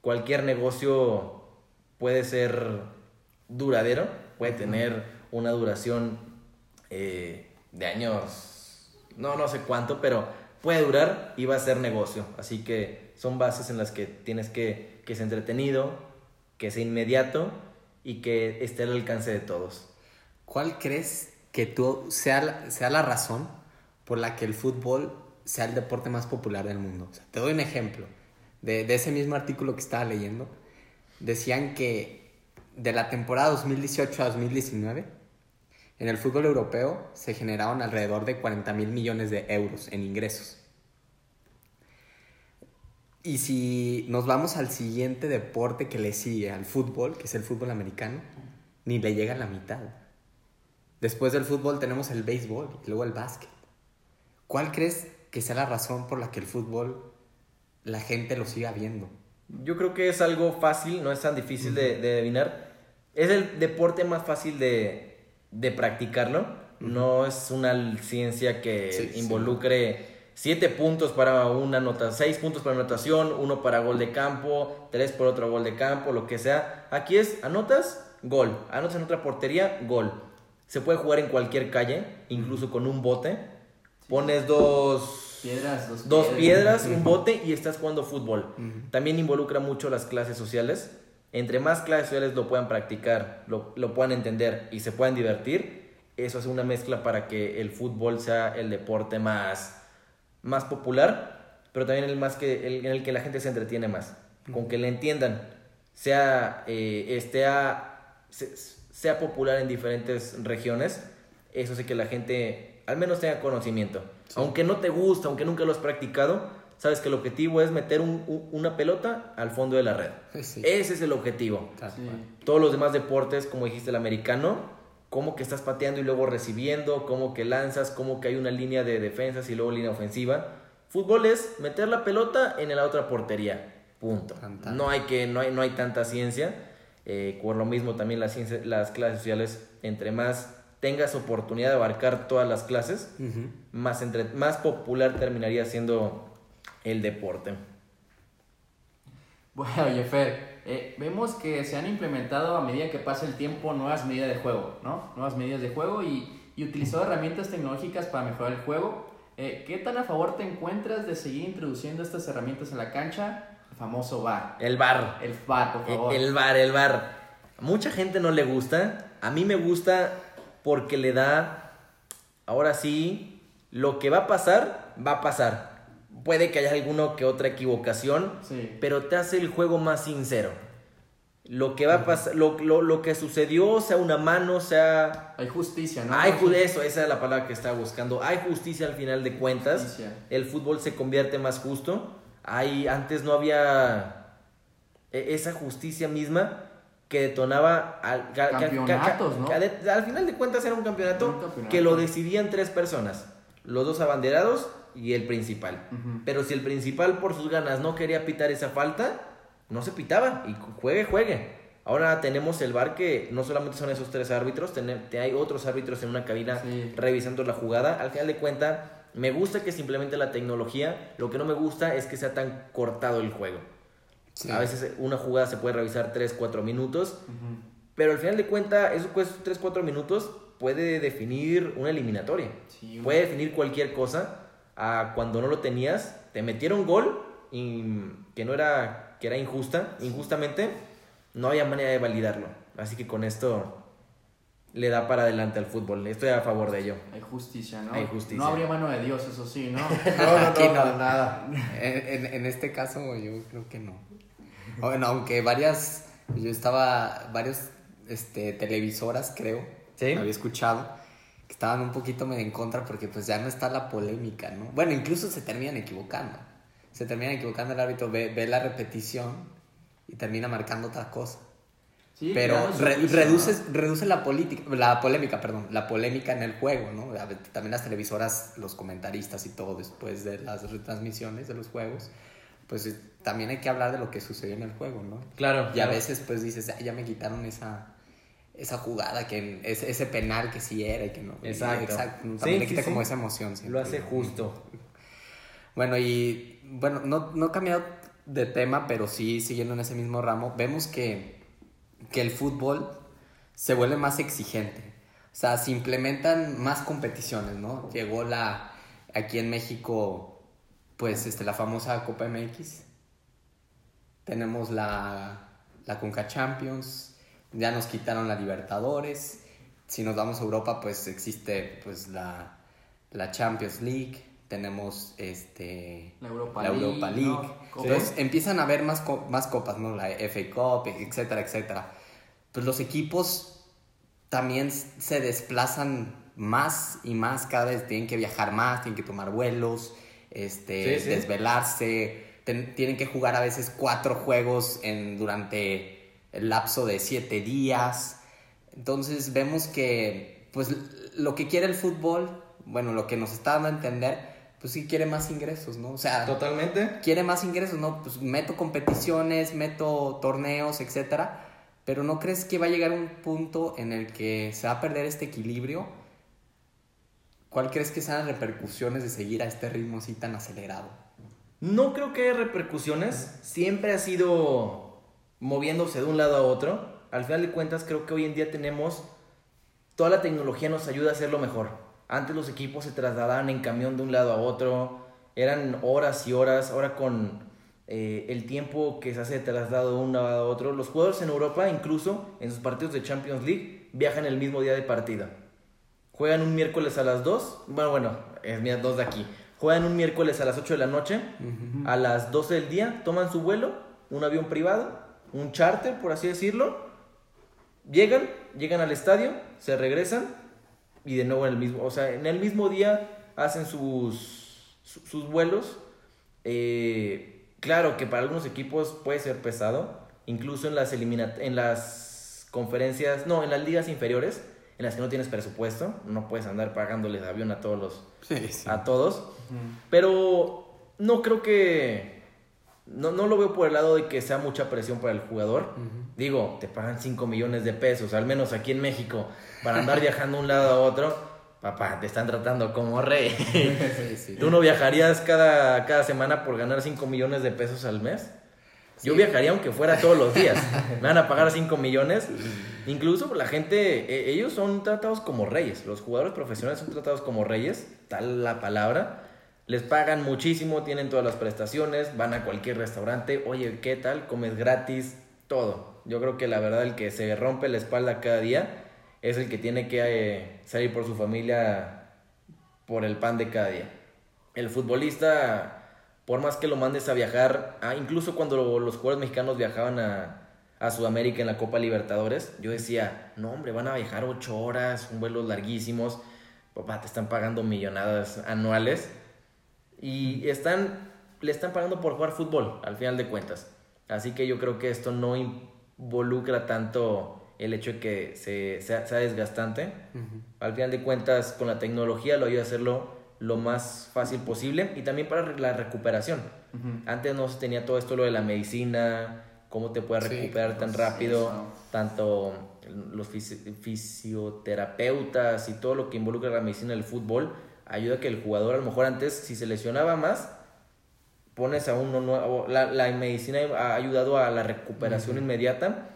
Cualquier negocio puede ser duradero, puede tener una duración eh, de años, no, no sé cuánto, pero puede durar y va a ser negocio. Así que son bases en las que tienes que que sea entretenido, que sea inmediato y que esté al alcance de todos. ¿Cuál crees que tú sea, sea la razón por la que el fútbol sea el deporte más popular del mundo? te doy un ejemplo de, de ese mismo artículo que estaba leyendo decían que de la temporada 2018 a 2019, en el fútbol europeo se generaron alrededor de 40 mil millones de euros en ingresos. Y si nos vamos al siguiente deporte que le sigue al fútbol, que es el fútbol americano, ni le llega a la mitad. Después del fútbol tenemos el béisbol y luego el básquet. ¿Cuál crees que sea la razón por la que el fútbol la gente lo siga viendo. Yo creo que es algo fácil, no es tan difícil de, de adivinar. Es el deporte más fácil de, de practicarlo. No es una ciencia que Sí, sí. involucre siete puntos para una nota, seis puntos para anotación, uno para gol de campo, tres por otro gol de campo, lo que sea. Aquí es anotas, gol. Anotas en otra portería, gol. Se puede jugar en cualquier calle, incluso con un bote. Pones dos Piedras, dos, Dos piedras, un bote y estás jugando fútbol. También involucra mucho las clases sociales. Entre más clases sociales lo puedan practicar, lo, lo puedan entender y se puedan divertir, eso hace una mezcla para que el fútbol sea el deporte más, más popular, pero también el más que el, en el que la gente se entretiene más, con que le entiendan, sea eh, esté a- se- sea popular en diferentes regiones, eso hace que la gente al menos tenga conocimiento. Aunque no te gusta, aunque nunca lo has practicado, sabes que el objetivo es meter un- un- una pelota al fondo de la red. Sí. Ese es el objetivo. Sí. Todos los demás deportes, como dijiste, el americano, como que estás pateando y luego recibiendo, como que lanzas, como que hay una línea de defensas y luego línea ofensiva. Fútbol es meter la pelota en la otra portería. Punto. No hay, que, no hay, no hay tanta ciencia. Eh, por lo mismo también las, ciencias- las clases sociales, entre más tengas oportunidad de abarcar todas las clases, más, entre, más popular terminaría siendo el deporte. Bueno, oye, Fer, eh, vemos que se han implementado a medida que pasa el tiempo nuevas medidas de juego, ¿no? Nuevas medidas de juego y, y utilizado herramientas tecnológicas para mejorar el juego. Eh, ¿Qué tan a favor te encuentras de seguir introduciendo estas herramientas en la cancha? El famoso VAR. El bar. El VAR, por favor. El bar, el bar. A mucha gente no le gusta. A mí me gusta porque le da, ahora sí, lo que va a pasar, va a pasar. Puede que haya alguno que otra equivocación, Sí. pero te hace el juego más sincero. Lo que va a pasar, lo, lo- lo que sucedió, sea una mano, sea... Hay justicia, ¿no? Hay eso, esa es la palabra que estaba buscando. Hay justicia al final de cuentas. Justicia. El fútbol se convierte más justo. Hay, antes no había e- esa justicia misma que detonaba al, al final de cuentas era un campeonato, Un campeonato. que lo decidían tres personas, los dos abanderados y el principal. Pero si el principal por sus ganas no quería pitar esa falta, no se pitaba y juegue, juegue. Ahora tenemos el bar que no solamente son esos tres árbitros, hay otros árbitros en una cabina Sí. revisando la jugada. Al final de cuentas, me gusta que se implemente la tecnología, lo que no me gusta es que sea tan cortado el juego. Sí. A veces una jugada se puede revisar 3, 4 minutos, pero al final de cuentas, esos 3, 4 minutos puede definir una eliminatoria. Sí, Puede definir cualquier cosa. A cuando no lo tenías, te metieron gol y que no era, que era injusta, injustamente, no había manera de validarlo. Así que con esto le da para adelante al fútbol. Estoy a favor de ello. Hay justicia, ¿no? Hay justicia. No habría mano de Dios, eso sí, ¿no? Aquí no. para nada. En, en- en este caso yo creo que no. Bueno, aunque varias, yo estaba, varias este, televisoras creo, ¿Sí? había escuchado, que estaban un poquito medio en contra porque pues ya no está la polémica, ¿no? Bueno, incluso se terminan equivocando. Se terminan equivocando el árbitro, ve, ve la repetición y termina marcando otra cosa. Sí, Pero re- reduce, ¿no? reduce la, política, la polémica, perdón, la polémica en el juego, ¿no? También las televisoras, los comentaristas y todo después de las retransmisiones de los juegos, pues eh, también hay que hablar de lo que sucedió en el juego, ¿no? Claro. Y a veces pues dices, "Ay, ya me quitaron esa, esa jugada, que ese, ese penal que sí era y que no. Y Exacto. También Sí, le quita sí. como esa emoción. siempre, Lo hace ¿no? justo. Bueno, y bueno, no, no he cambiado de tema, pero sí siguiendo en ese mismo ramo, vemos que, que el fútbol se vuelve más exigente. O sea, se implementan más competiciones, ¿no? Llegó la, aquí en México, pues, este, la famosa Copa MX. Tenemos la, la Conca Champions, ya nos quitaron la Libertadores. Si nos vamos a Europa, pues existe pues la, la Champions League, tenemos este La Europa la League, Europa League. ¿no? Copa. Entonces empiezan a haber más, co- más copas, ¿no? La FA Cup, etcétera, etcétera. Pues los equipos también se desplazan más y más, cada vez tienen que viajar más, tienen que tomar vuelos, este, Sí, sí. desvelarse, ten- tienen que jugar a veces cuatro juegos en, durante el lapso de siete días. Entonces vemos que, pues, lo que quiere el fútbol, bueno, lo que nos está dando a entender, pues sí quiere más ingresos, ¿no? O sea, Totalmente. quiere más ingresos, ¿no? Pues meto competiciones, meto torneos, etcétera. Pero ¿no crees que va a llegar un punto en el que se va a perder este equilibrio? ¿Cuál crees que sean las repercusiones de seguir a este ritmo así tan acelerado? No creo que haya repercusiones. Siempre ha sido moviéndose de un lado a otro. Al final de cuentas, creo que hoy en día tenemos. Toda la tecnología nos ayuda a hacerlo mejor. Antes los equipos se trasladaban en camión de un lado a otro. Eran horas y horas. Ahora con eh, el tiempo que se hace de traslado de un lado a otro. Los jugadores en Europa, incluso en sus partidos de Champions League, viajan el mismo día de partida. Juegan un miércoles a las 2. Bueno, bueno, es mi 2 de aquí. Juegan un miércoles a las 8 de la noche. A las 12 del día toman su vuelo, un avión privado, un charter, por así decirlo. Llegan, llegan al estadio, se regresan y de nuevo en el mismo, o sea, en el mismo día hacen sus, su- sus vuelos. Eh, claro que para algunos equipos puede ser pesado, incluso en las en las conferencias, no, en las ligas inferiores, en las que no tienes presupuesto, no puedes andar pagándoles avión a todos los a todos. Pero no creo que. No, no lo veo por el lado de que sea mucha presión para el jugador. Digo, te pagan 5 millones de pesos, al menos aquí en México, para andar viajando de un lado a otro. Papá, te están tratando como rey. ¿Tú no viajarías cada, cada semana por ganar 5 millones de pesos al mes? Yo viajaría aunque fuera todos los días. Me van a pagar 5 millones. Incluso la gente, e- ellos son tratados como reyes. Los jugadores profesionales son tratados como reyes, tal la palabra. Les pagan muchísimo, tienen todas las prestaciones, van a cualquier restaurante. Oye, ¿qué tal? Comes gratis, todo. Yo creo que la verdad el que se rompe la espalda cada día es el que tiene que eh, salir por su familia por el pan de cada día. El futbolista, por más que lo mandes a viajar, ah, incluso cuando lo- los jugadores mexicanos viajaban a, a Sudamérica en la Copa Libertadores, yo decía, no hombre, van a viajar ocho horas, un vuelos larguísimos, papá, te están pagando millonadas anuales y están, le están pagando por jugar fútbol, al final de cuentas. Así que yo creo que esto no involucra tanto el hecho de que se, sea, sea desgastante. Al final de cuentas, con la tecnología lo ayuda a hacerlo lo más fácil posible y también para la recuperación. Antes no se tenía todo esto lo de la medicina, cómo te puedes Sí, recuperar tan pues, rápido, eso. tanto los fisi- fisioterapeutas y todo lo que involucra la medicina del fútbol ayuda a que el jugador a lo mejor antes si se lesionaba más pones a uno nuevo la, la medicina ha ayudado a la recuperación inmediata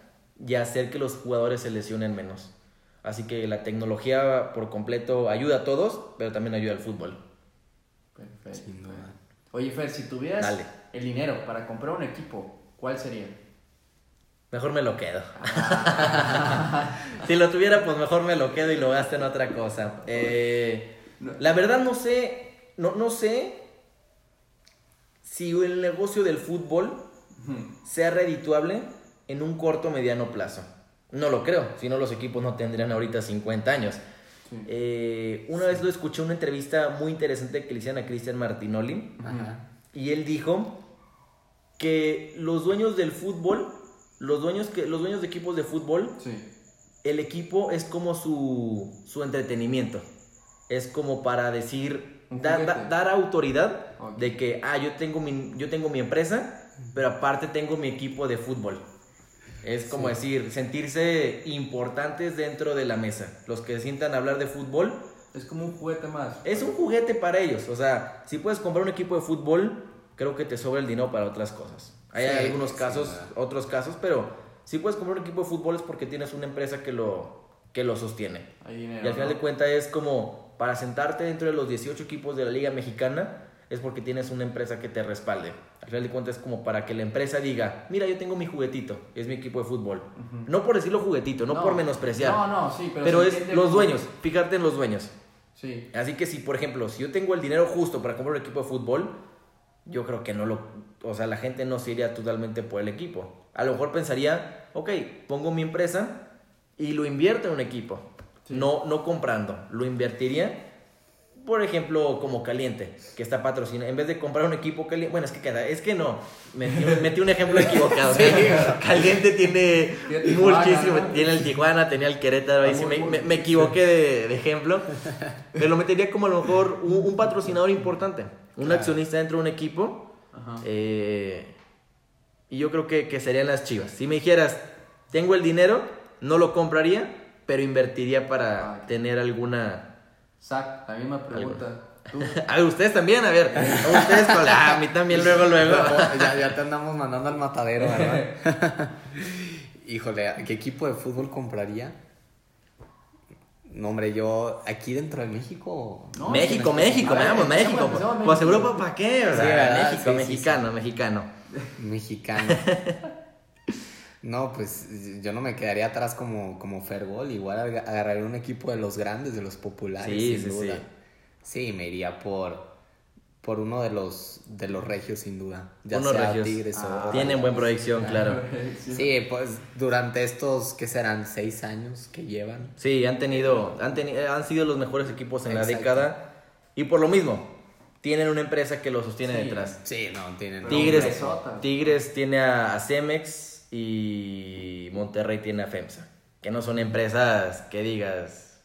y a hacer que los jugadores se lesionen menos así que la tecnología por completo ayuda a todos pero también ayuda al fútbol Perfecto. Sin duda. Oye, Fer, si tuvieras Dale. el dinero para comprar un equipo, ¿cuál sería? mejor me lo quedo si lo tuviera pues mejor me lo quedo y lo gasto en otra cosa Eh, la verdad no sé no, no sé si el negocio del fútbol sea redituable en un corto o mediano plazo. No lo creo, si no los equipos no tendrían ahorita 50 años. Sí. Eh, una vez lo escuché en una entrevista muy interesante que le hicieron a Cristian Martinoli Ajá. y él dijo que los dueños del fútbol, los dueños, que, los dueños de equipos de fútbol, Sí. el equipo es como su, su entretenimiento. Es como para decir, da- dar autoridad de que, ah, yo tengo, mi, yo tengo mi empresa, pero aparte tengo mi equipo de fútbol. Es como decir, sentirse importantes dentro de la mesa. Los que sientan hablar de fútbol, Es como un juguete más. es un juguete para ellos. O sea, si puedes comprar un equipo de fútbol, creo que te sobra el dinero para otras cosas. Hay Sí, algunos casos, otros casos, pero si puedes comprar un equipo de fútbol es porque tienes una empresa que lo, que lo sostiene. Dinero. Y al final ¿no? de cuentas es como para sentarte dentro de los 18 equipos de la Liga Mexicana, es porque tienes una empresa que te respalde. Al final de cuentas es como para que la empresa diga, mira, yo tengo mi juguetito, es mi equipo de fútbol. No por decirlo juguetito, no, por menospreciar. No, no, sí, pero. pero es los dueños, fíjate en los dueños. Sí. Así que si, por ejemplo, si yo tengo el dinero justo para comprar un equipo de fútbol, yo creo que no lo... O sea, la gente no se iría totalmente por el equipo. A lo mejor pensaría, ok, pongo mi empresa y lo invierto en un equipo. Sí. No, no comprando, lo invertiría por ejemplo, como Caliente, que está patrocinado. En vez de comprar un equipo caliente. Bueno, es que queda. Es que no. Metí, metí un ejemplo equivocado. Caliente tiene Tiene Tijuana, muchísimo. ¿no? Tiene el Tijuana, tenía el Querétaro. Ahí sí me, me- me equivoqué de, de ejemplo. Pero lo metería como a lo mejor un, un patrocinador importante. Un Claro. accionista dentro de un equipo. Ajá. Eh, y yo creo que, que serían las chivas. Si me dijeras, tengo el dinero, no lo compraría, pero invertiría para Ah. tener alguna. Zach, la misma pregunta. Tú, A ver, ustedes también, a ver. A ustedes con la- a mí también, luego, luego. ya, ya te andamos mandando al matadero, ¿verdad? Híjole, ¿a qué equipo de fútbol compraría? No, hombre, yo aquí dentro de México. No, México, México, a ver, veamos, México. Pues México. Europa, ¿para qué? O sea, Sí. México, Sí, sí, mexicano, mexicano. No, pues yo no me quedaría atrás como, como Fergol. Igual aga- agarraría un equipo de los grandes, de los populares, Sí, sin sí, duda. sí. Sí, me iría por, por uno de los, de los regios, sin duda. Ya Unos sea regios. Tigres Ah, o... Tienen buena proyección, claro. Sí, pues durante estos, ¿qué serán? Seis años que llevan. Sí, han tenido, han, teni- han sido los mejores equipos en la década. Y por lo mismo, tienen una empresa que los sostiene Sí. detrás. Sí, no, tienen... Tigres. Tigres tiene a, a Cemex y Monterrey tiene a FEMSA. Que no son empresas que digas.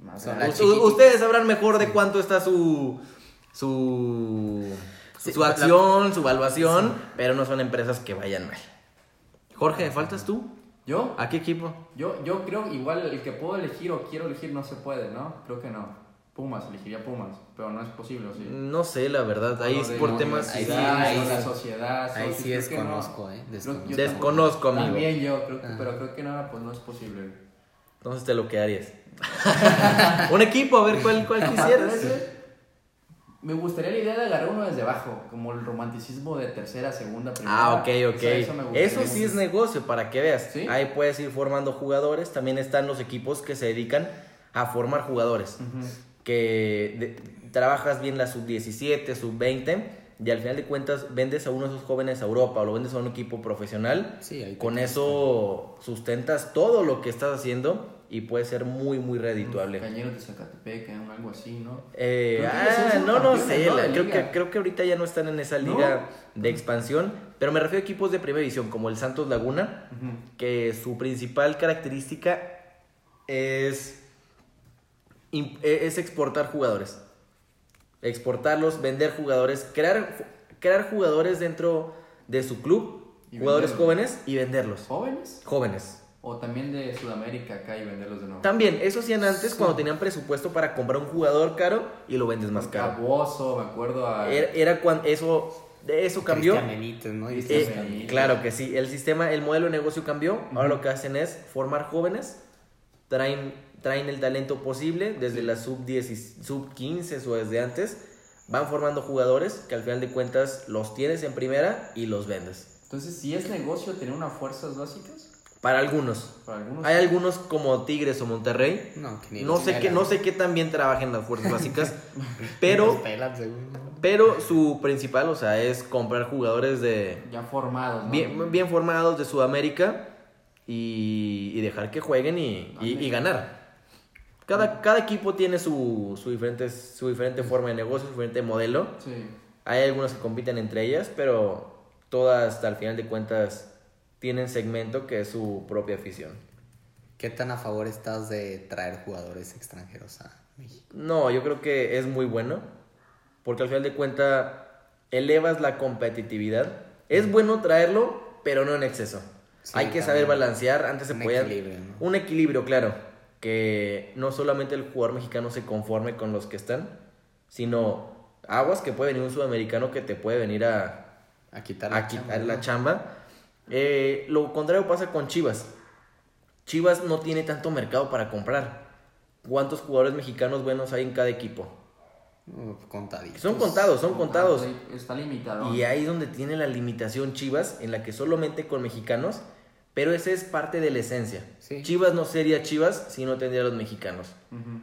Más ustedes sabrán mejor de cuánto está su. su. Sí, su la- acción, su evaluación, pero no son empresas que vayan mal. Jorge, ¿faltas tú? ¿Yo? ¿A qué equipo? Yo, yo creo igual el que puedo elegir o quiero elegir no se puede, ¿no? Creo que no. Pumas, elegiría Pumas, pero no es posible, ¿o sí? No sé, la verdad. Ahí es por temas. ahí sí, ahí la sociedad. Ahí sí que no. desconozco, ¿eh? Desconozco. Desconozco, amigo. También yo, creo que, Ah. pero creo que no, pues no es posible. Entonces te lo quedarías. Un equipo, a ver cuál, cuál quisieras. Me gustaría la idea de agarrar uno desde abajo, como el romanticismo de tercera, segunda, primera. Ah, ok, ok. O sea, eso sí es negocio, para que veas. ¿Sí? Ahí puedes ir formando jugadores. También están los equipos que se dedican a formar jugadores. Ujú. Que de- trabajas bien la sub-17, sub-20 y al final de cuentas vendes a uno de esos jóvenes a Europa o lo vendes a un equipo profesional. Sí, Con eso sustentas todo lo que estás haciendo y puede ser muy, muy redituable. Cañeros de Zacatepec, ¿eh? algo así, ¿no? Eh, ah, no, no sé, ¿no? creo, liga. que, creo que ahorita ya no están en esa ¿No? liga de expansión, pero me refiero a equipos de primera división como el Santos Laguna, que su principal característica es, es exportar jugadores. Exportarlos, vender jugadores, crear, crear jugadores dentro de su club, jugadores venderlos. jóvenes y venderlos. ¿Jóvenes? Jóvenes. O también de Sudamérica acá y venderlos de nuevo. También, eso hacían antes cuando tenían presupuesto para comprar un jugador caro y lo vendes más caro. Cabuoso, me acuerdo a... Era, era cuando eso, de eso cambió. ¿no? Eh, claro que sí, el sistema, el modelo de negocio cambió. Ahora lo que hacen es formar jóvenes, traen, traen el talento posible desde la sub, 10, sub 15 o desde antes. Van formando jugadores que al final de cuentas los tienes en primera y los vendes. Entonces, si es negocio tener unas fuerzas básicas, Para algunos. para algunos... Hay algunos como Tigres o Monterrey. No, que ni No sé qué, no sé qué tan bien trabajen las fuerzas básicas, pero, pero su principal, o sea, es comprar jugadores de, Ya formados, ¿no? bien, bien formados de Sudamérica y, y dejar que jueguen y, y- y ganar. Cada, cada equipo tiene su, su, diferente, su diferente forma de negocio, su diferente modelo. Sí. Hay algunas que compiten entre ellas, pero todas, hasta el final de cuentas, tienen segmento que es su propia afición. ¿Qué tan a favor estás de traer jugadores extranjeros a México? No, yo creo que es muy bueno, porque al final de cuentas elevas la competitividad. Es bueno traerlo, pero no en exceso. Sí, Hay que también. saber balancear, antes se Un podía... equilibrio, ¿no? Un equilibrio, claro, que no solamente el jugador mexicano se conforme con los que están, sino aguas que puede venir un sudamericano que te puede venir a, A quitar a quitar la chamba. Eh, lo contrario pasa con Chivas. Chivas no tiene tanto mercado para comprar. ¿Cuántos jugadores mexicanos buenos hay en cada equipo? Contaditos. Son contados, son contados. Está limitado. Y ahí es donde tiene la limitación Chivas, en la que solamente con mexicanos, pero esa es parte de la esencia. Sí. Chivas no sería Chivas si no tendría a los mexicanos.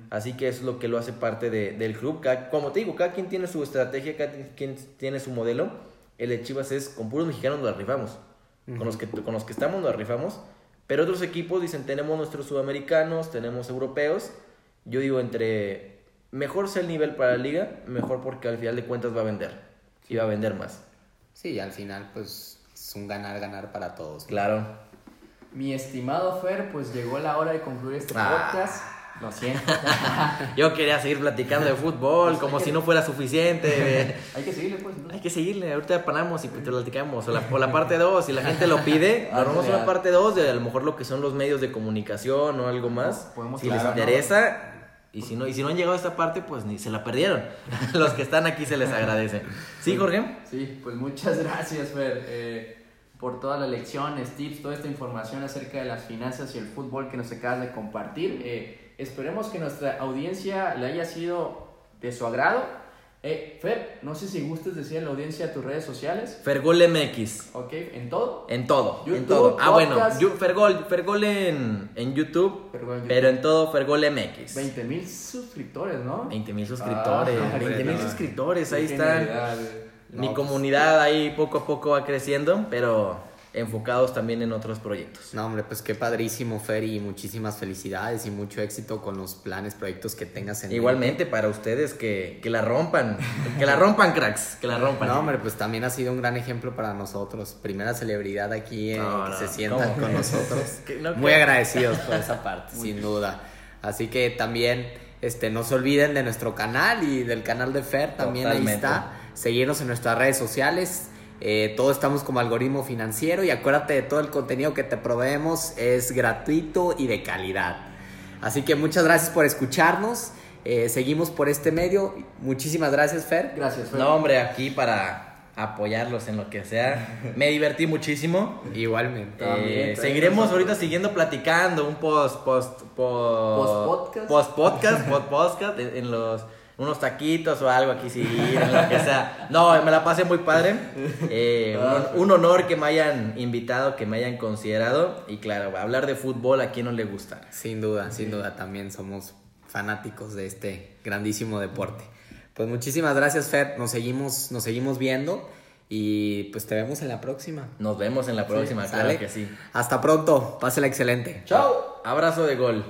Así que eso es lo que lo hace parte de- del club. Cada- como te digo, cada quien tiene su estrategia, cada quien tiene su modelo. El de Chivas es con puros mexicanos nos rifamos. con, los que, con los que estamos nos rifamos. Pero otros equipos dicen, tenemos nuestros sudamericanos, tenemos europeos. Yo digo, entre mejor sea el nivel para la liga, mejor porque al final de cuentas va a vender. Y va a vender más. Sí, al final pues es un ganar-ganar para todos. Claro. Mi estimado Fer, pues llegó la hora de concluir este Ah. podcast. Lo siento. Yo quería seguir platicando de fútbol, como si no fuera suficiente. Hay que seguirle, pues. ¿no? Hay que seguirle, ahorita paramos y te platicamos. O la, o la parte 2, si la gente lo pide, armamos una parte 2 de a lo mejor lo que son los medios de comunicación o algo más. Podemos si les interesa. Y si, no, y si no han llegado a esta parte, pues ni se la perdieron. los que están aquí se les agradece. ¿Sí, Jorge? Sí, pues muchas gracias, Fer, eh, por todas las lecciones, tips, toda esta información acerca de las finanzas y el fútbol que nos acabas de compartir. Eh, esperemos que nuestra audiencia le haya sido de su agrado. Eh, Fer, no sé si gustes decir a la audiencia tus redes sociales. Fergol MX. Ok, en todo. En todo, en YouTube, todo. Ah, bueno, podcast. Yu- Fergol, Fergol en, en YouTube, Fergol en YouTube. pero en todo Fergol MX. 20 mil suscriptores, ¿no? 20 mil suscriptores, Ah, 20 mil suscriptores, ahí están. genialidad, Mi pues- comunidad ahí poco a poco va creciendo, pero enfocados también en otros proyectos. No, hombre, pues qué padrísimo, Fer, y muchísimas felicidades y mucho éxito con los planes, proyectos que tengas en mente. Igualmente para ustedes que, que la rompan, que la rompan cracks, que la rompan. No, hombre, pues también ha sido un gran ejemplo para nosotros. Primera celebridad aquí eh, No, que no, se sientan ¿cómo? con nosotros. No, Muy agradecidos por esa parte, sin duda. Así que también este, no se olviden de nuestro canal y del canal de Fer, también ahí está. Seguirnos en nuestras redes sociales. Eh, todo estamos como algoritmo financiero y acuérdate de todo el contenido que te proveemos es gratuito y de calidad. Así que muchas gracias por escucharnos. Eh, seguimos por este medio. Muchísimas gracias, Fer. Gracias, Fer. No, hombre, aquí para apoyarlos en lo que sea. Me divertí muchísimo. Igualmente. Eh, También, seguiremos ahorita siguiendo platicando un post post Post-podcast. post podcast post podcast en, en los unos taquitos o algo aquí sí en lo que sea no me la pasé muy padre Eh, Ah, un, un honor que me hayan invitado que me hayan considerado y claro hablar de fútbol a quien no le gusta Sin duda, sin duda, también somos fanáticos de este grandísimo deporte. Pues muchísimas gracias, Fer. Nos seguimos, nos seguimos viendo y pues te vemos en la próxima. nos vemos en la próxima claro que sí Hasta pronto. Pásela excelente. Chao. abrazo de gol